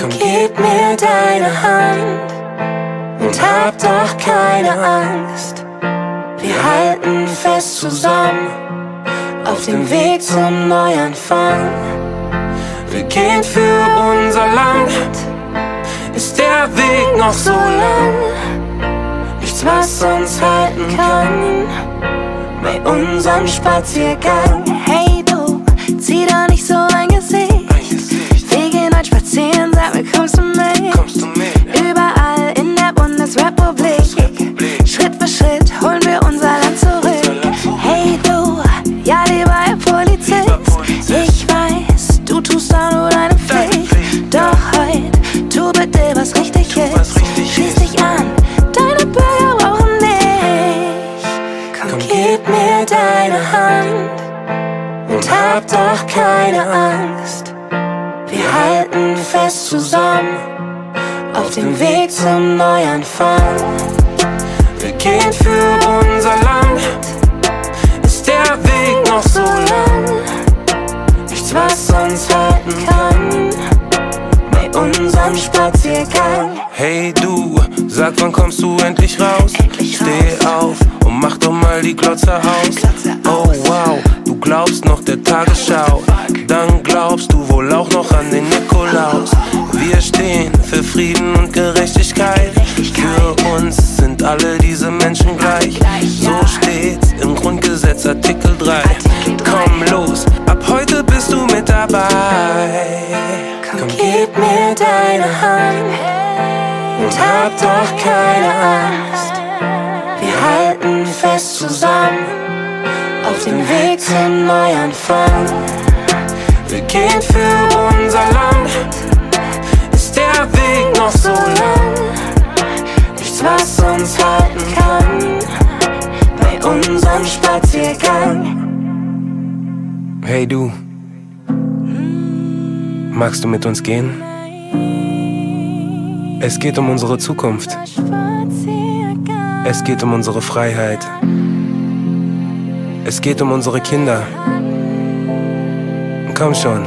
Komm, gib mir deine Hand und hab doch keine Angst. Wir halten fest zusammen auf dem Weg zum Neuanfang. Wir gehen für unser Land. Ist der Weg noch so lang? Nichts, was uns halten kann bei unserem Spaziergang. Tu bitte was richtig ist. Schließ dich an, deine Bürger brauchen dich. Komm, gib mir deine Hand und hab doch keine Angst. Wir halten fest zusammen auf dem Weg zum Neuanfang. Wir gehen für unser sind alle diese Menschen gleich. So steht's im Grundgesetz Artikel 3. Komm los, ab heute bist du mit dabei. Komm, gib mir deine Hand und hab doch keine Angst. Wir halten fest zusammen auf dem Weg zum Neuanfang. Wir gehen für unser Land. Ist der Weg noch so lang? Nichts, was uns halten kann bei unserem Spaziergang. Hey du, magst du mit uns gehen? Es geht um unsere Zukunft. Es geht um unsere Freiheit. Es geht um unsere Kinder. Komm schon,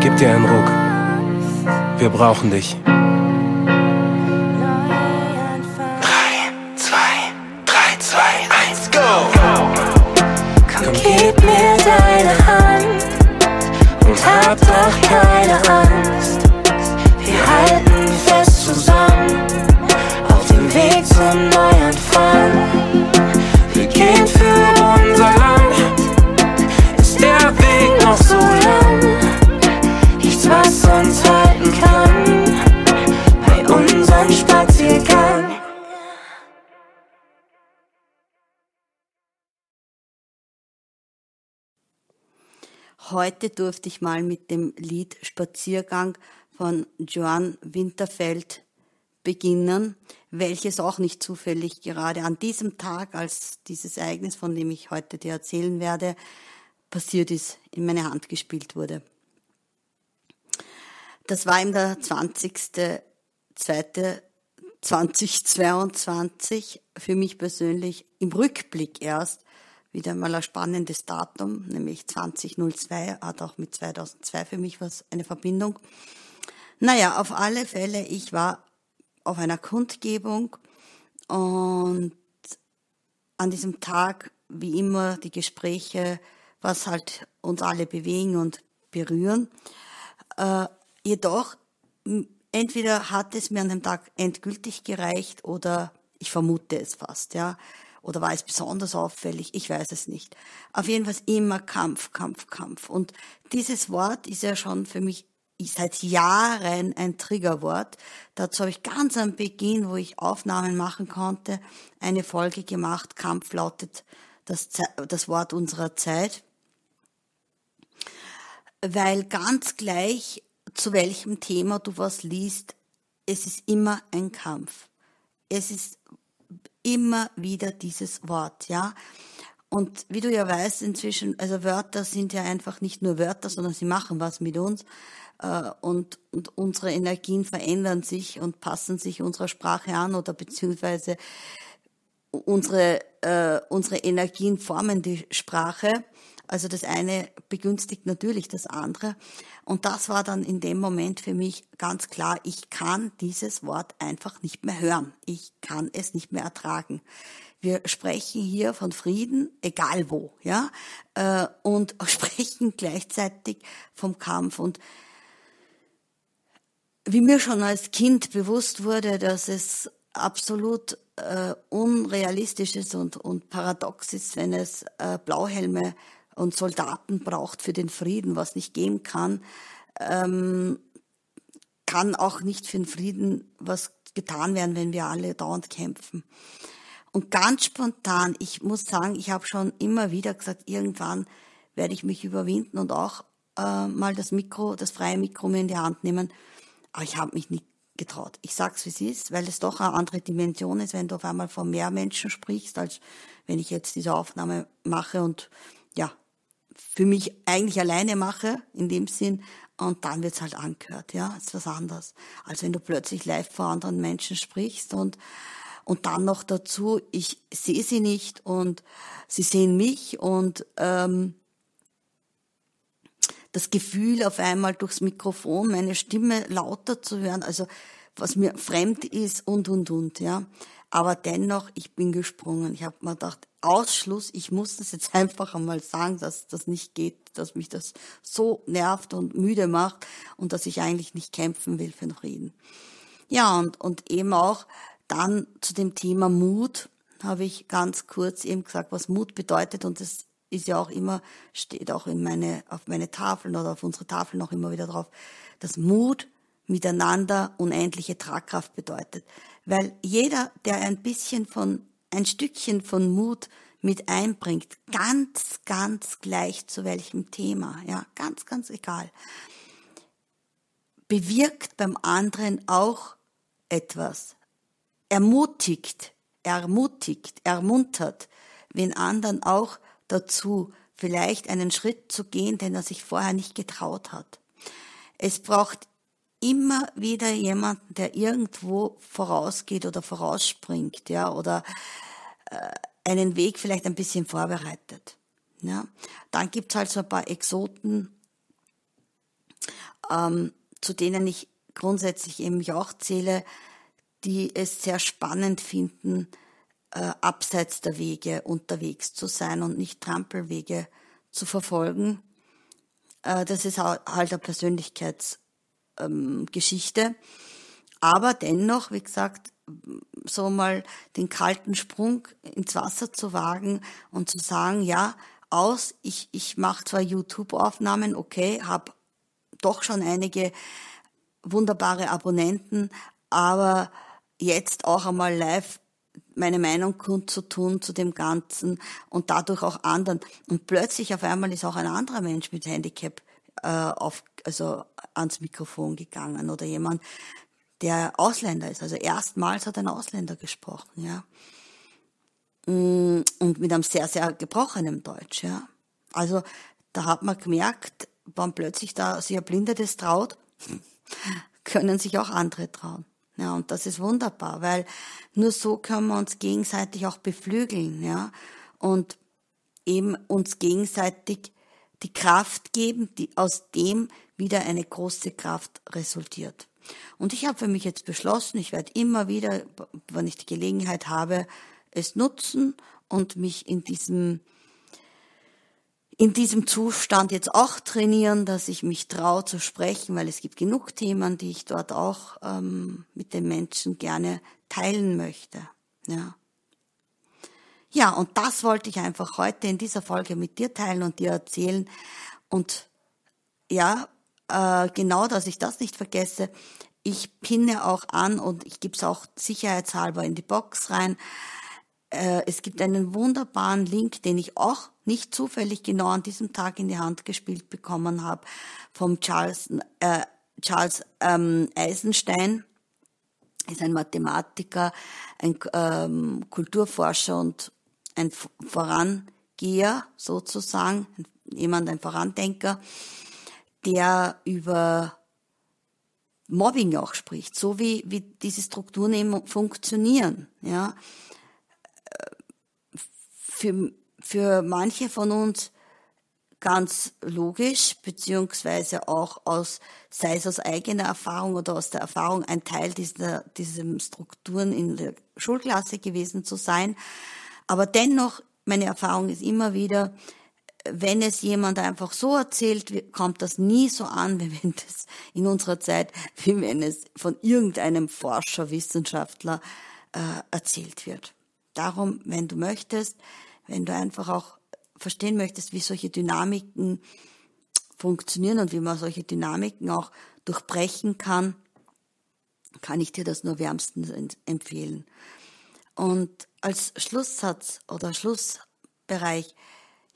gib dir einen Ruck. Wir brauchen dich. Heute durfte ich mal mit dem Lied Spaziergang von Joan Winterfeld beginnen, welches auch nicht zufällig gerade an diesem Tag, als dieses Ereignis, von dem ich heute dir erzählen werde, passiert ist, in meine Hand gespielt wurde. Das war ihm der 20.02.2022 für mich persönlich im Rückblick erst wieder mal ein spannendes Datum, nämlich 2002, hat auch mit 2002 für mich was, eine Verbindung. Naja, auf alle Fälle, ich war auf einer Kundgebung und an diesem Tag, wie immer, die Gespräche, was halt uns alle bewegen und berühren. Äh, jedoch, entweder hat es mir an dem Tag endgültig gereicht oder ich vermute es fast, ja. Oder war es besonders auffällig? Ich weiß es nicht. Auf jeden Fall immer Kampf, Kampf, Kampf. Und dieses Wort ist ja schon für mich seit Jahren ein Triggerwort. Dazu habe ich ganz am Beginn, wo ich Aufnahmen machen konnte, eine Folge gemacht. Kampf lautet das, das Wort unserer Zeit. Weil ganz gleich, zu welchem Thema du was liest, es ist immer ein Kampf. Es ist immer wieder dieses Wort, ja. Und wie du ja weißt, inzwischen, also Wörter sind ja einfach nicht nur Wörter, sondern sie machen was mit uns. Äh, Und, und unsere Energien verändern sich und passen sich unserer Sprache an oder beziehungsweise unsere, äh, unsere Energien formen die Sprache. Also das eine begünstigt natürlich das andere. Und das war dann in dem Moment für mich ganz klar, ich kann dieses Wort einfach nicht mehr hören. Ich kann es nicht mehr ertragen. Wir sprechen hier von Frieden, egal wo, ja, äh, und sprechen gleichzeitig vom Kampf. Und wie mir schon als Kind bewusst wurde, dass es absolut äh, unrealistisch ist und, und paradox ist, wenn es äh, Blauhelme und Soldaten braucht für den Frieden, was nicht geben kann, ähm, kann auch nicht für den Frieden was getan werden, wenn wir alle dauernd kämpfen. Und ganz spontan, ich muss sagen, ich habe schon immer wieder gesagt, irgendwann werde ich mich überwinden und auch äh, mal das Mikro, das freie Mikro mir in die Hand nehmen. Aber ich habe mich nicht getraut. Ich sag's wie es ist, weil es doch eine andere Dimension ist, wenn du auf einmal vor mehr Menschen sprichst, als wenn ich jetzt diese Aufnahme mache und ja, für mich eigentlich alleine mache, in dem Sinn, und dann wird's halt angehört, ja, ist was anderes. Als wenn du plötzlich live vor anderen Menschen sprichst und, und dann noch dazu, ich sehe sie nicht und sie sehen mich und ähm, das Gefühl, auf einmal durchs Mikrofon meine Stimme lauter zu hören, also was mir fremd ist und, und, und, ja. Aber dennoch, ich bin gesprungen. Ich habe mir gedacht, Ausschluss, ich muss das jetzt einfach einmal sagen, dass das nicht geht, dass mich das so nervt und müde macht und dass ich eigentlich nicht kämpfen will für den Frieden. Ja, und, und eben auch dann zu dem Thema Mut habe ich ganz kurz eben gesagt, was Mut bedeutet und das ist ja auch immer, steht auch in meine, auf meine Tafeln oder auf unsere Tafeln auch immer wieder drauf, dass Mut miteinander unendliche Tragkraft bedeutet. Weil jeder, der ein bisschen von, ein Stückchen von Mut mit einbringt, ganz, ganz gleich zu welchem Thema, ja, ganz, ganz egal, bewirkt beim anderen auch etwas, ermutigt, ermutigt, ermuntert, wenn anderen auch dazu, vielleicht einen Schritt zu gehen, den er sich vorher nicht getraut hat. Es braucht immer wieder jemanden, der irgendwo vorausgeht oder vorausspringt, ja, oder äh, einen Weg vielleicht ein bisschen vorbereitet. Ja. Dann gibt's halt so ein paar Exoten, ähm, zu denen ich grundsätzlich eben auch zähle, die es sehr spannend finden, äh, abseits der Wege unterwegs zu sein und nicht Trampelwege zu verfolgen. Äh, das ist halt eine Persönlichkeitsgeschichte. Ähm, Aber dennoch, wie gesagt, so mal den kalten Sprung ins Wasser zu wagen und zu sagen, ja, aus, ich, ich mache zwar YouTube-Aufnahmen, okay, habe doch schon einige wunderbare Abonnenten, aber jetzt auch einmal live meine Meinung kundzutun zu dem Ganzen und dadurch auch anderen. Und plötzlich auf einmal ist auch ein anderer Mensch mit Handicap äh, auf, also ans Mikrofon gegangen oder jemand, der Ausländer ist. Also erstmals hat ein Ausländer gesprochen, ja. Mm, und mit einem sehr, sehr gebrochenen Deutsch, ja. Also da hat man gemerkt, wann plötzlich da sich ein Blinder das traut, können sich auch andere trauen. Ja, und das ist wunderbar, weil nur so können wir uns gegenseitig auch beflügeln, ja, und eben uns gegenseitig die Kraft geben, die aus dem wieder eine große Kraft resultiert. Und ich habe für mich jetzt beschlossen, ich werde immer wieder, wenn ich die Gelegenheit habe, es nutzen und mich in diesem in diesem Zustand jetzt auch trainieren, dass ich mich traue zu sprechen, weil es gibt genug Themen, die ich dort auch ähm, mit den Menschen gerne teilen möchte. Ja. Ja, und das wollte ich einfach heute in dieser Folge mit dir teilen und dir erzählen. Und ja, äh, genau, dass ich das nicht vergesse. Ich pinne auch an und ich gebe es auch sicherheitshalber in die Box rein äh, es gibt einen wunderbaren Link, den ich auch nicht zufällig genau an diesem Tag in die Hand gespielt bekommen habe, vom Charles, äh, Charles ähm, Eisenstein. Ist ein Mathematiker, ein ähm, Kulturforscher und ein Vorangeher sozusagen, jemand, ein Vorandenker, der über Mobbing auch spricht, so wie, wie diese Strukturen eben funktionieren. Ja, für, für manche von uns ganz logisch, beziehungsweise auch aus, sei es aus eigener Erfahrung oder aus der Erfahrung, ein Teil dieser, diesen Strukturen in der Schulklasse gewesen zu sein. Aber dennoch, meine Erfahrung ist immer wieder, wenn es jemand einfach so erzählt, kommt das nie so an, wie wenn das in unserer Zeit, wie wenn es von irgendeinem Forscher, Wissenschaftler äh, erzählt wird. Darum, wenn du möchtest, wenn du einfach auch verstehen möchtest, wie solche Dynamiken funktionieren und wie man solche Dynamiken auch durchbrechen kann, kann ich dir das nur wärmstens empfehlen. Und als Schlusssatz oder Schlussbereich,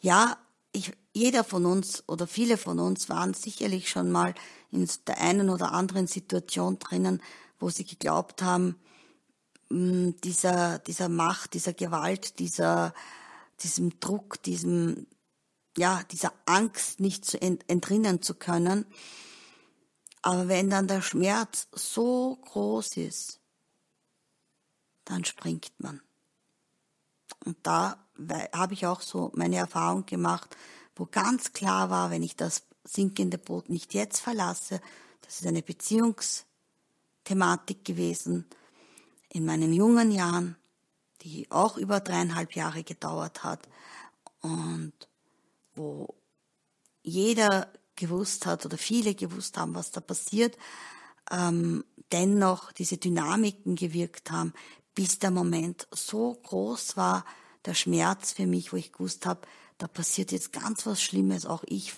ja, ich, jeder von uns oder viele von uns waren sicherlich schon mal in der einen oder anderen Situation drinnen, wo sie geglaubt haben, dieser, dieser Macht, dieser Gewalt, dieser, diesem Druck, diesem, ja, dieser Angst nicht zu entrinnen zu können. Aber wenn dann der Schmerz so groß ist, dann springt man. Und da habe ich auch so meine Erfahrung gemacht, wo ganz klar war, wenn ich das sinkende Boot nicht jetzt verlasse, das ist eine Beziehungsthematik gewesen in meinen jungen Jahren, die auch über dreieinhalb Jahre gedauert hat und wo jeder gewusst hat oder viele gewusst haben, was da passiert, ähm, dennoch diese Dynamiken gewirkt haben, bis der Moment so groß war, der Schmerz für mich, wo ich gewusst habe, da passiert jetzt ganz was Schlimmes, auch ich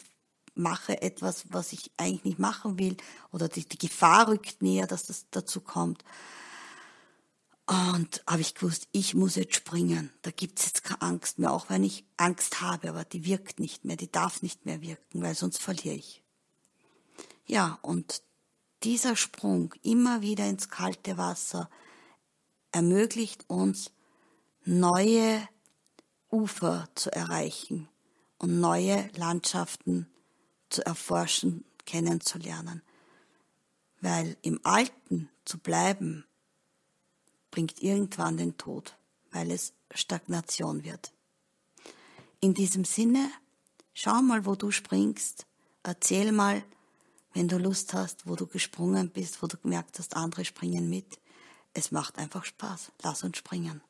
mache etwas, was ich eigentlich nicht machen will, oder die, die Gefahr rückt näher, dass das dazu kommt. Und habe ich gewusst, ich muss jetzt springen. Da gibt's jetzt keine Angst mehr, auch wenn ich Angst habe, aber die wirkt nicht mehr, die darf nicht mehr wirken, weil sonst verliere ich. Ja, und dieser Sprung immer wieder ins kalte Wasser ermöglicht uns, neue Ufer zu erreichen und neue Landschaften zu erforschen, kennenzulernen. Weil im Alten zu bleiben, bringt irgendwann den Tod, weil es Stagnation wird. In diesem Sinne, schau mal, wo du springst, erzähl mal, wenn du Lust hast, wo du gesprungen bist, wo du gemerkt hast, andere springen mit. Es macht einfach Spaß. Lass uns springen.